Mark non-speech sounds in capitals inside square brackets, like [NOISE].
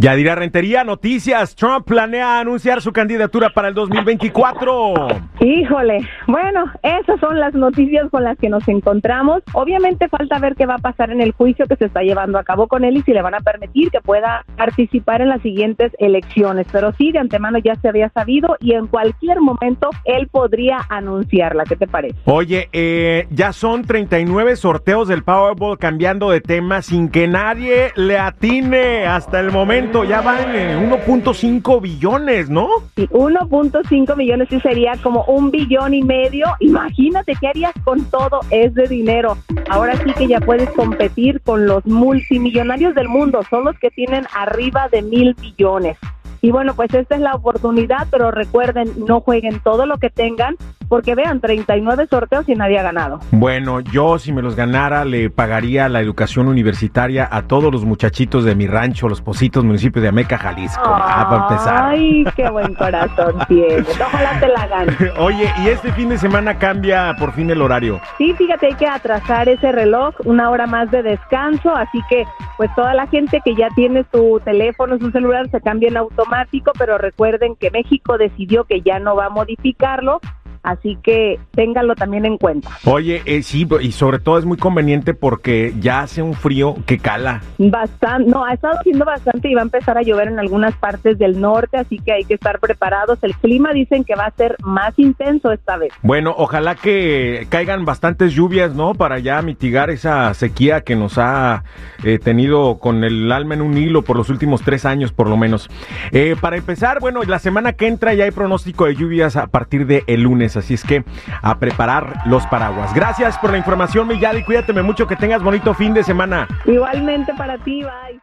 Yadira Rentería, noticias. Trump planea anunciar su candidatura para el 2024. Híjole, bueno, esas son las noticias con las que nos encontramos. Obviamente falta ver qué va a pasar en el juicio que se está llevando a cabo con él y si le van a permitir que pueda participar en las siguientes elecciones. Pero sí, de antemano ya se había sabido y en cualquier momento él podría anunciarla. ¿Qué te parece? Oye, eh, ya son 39 sorteos del Powerball cambiando de tema sin que nadie le atine hasta el momento ya van en 1.5 billones, ¿no? Sí, 1.5 millones sí sería como un billón y medio. Imagínate qué harías con todo ese dinero. Ahora sí que ya puedes competir con los multimillonarios del mundo, son los que tienen arriba de mil billones. Y bueno, pues esta es la oportunidad, pero recuerden, no jueguen todo lo que tengan, porque vean, 39 sorteos y nadie ha ganado. Bueno, yo si me los ganara le pagaría la educación universitaria a todos los muchachitos de mi rancho, los Positos, municipio de Ameca, Jalisco. Ah, para empezar. Ay, qué buen corazón [LAUGHS] tienes. Ojalá te la gane. [LAUGHS] Oye, y este fin de semana cambia por fin el horario. Sí, fíjate, hay que atrasar ese reloj, una hora más de descanso, así que pues toda la gente que ya tiene su teléfono, su celular, se cambia en automático, pero recuerden que México decidió que ya no va a modificarlo Así que ténganlo también en cuenta. Oye, eh, sí, y sobre todo es muy conveniente porque ya hace un frío que cala. Bastante, no, ha estado haciendo bastante y va a empezar a llover en algunas partes del norte, así que hay que estar preparados. El clima dicen que va a ser más intenso esta vez. Bueno, ojalá que caigan bastantes lluvias, ¿no? Para ya mitigar esa sequía que nos ha eh, tenido con el alma en un hilo por los últimos tres años, por lo menos. Eh, para empezar, bueno, la semana que entra ya hay pronóstico de lluvias a partir de el lunes así es que a preparar los paraguas. Gracias por la información, Milladi, cuídateme mucho, que tengas bonito fin de semana. Igualmente para ti, bye.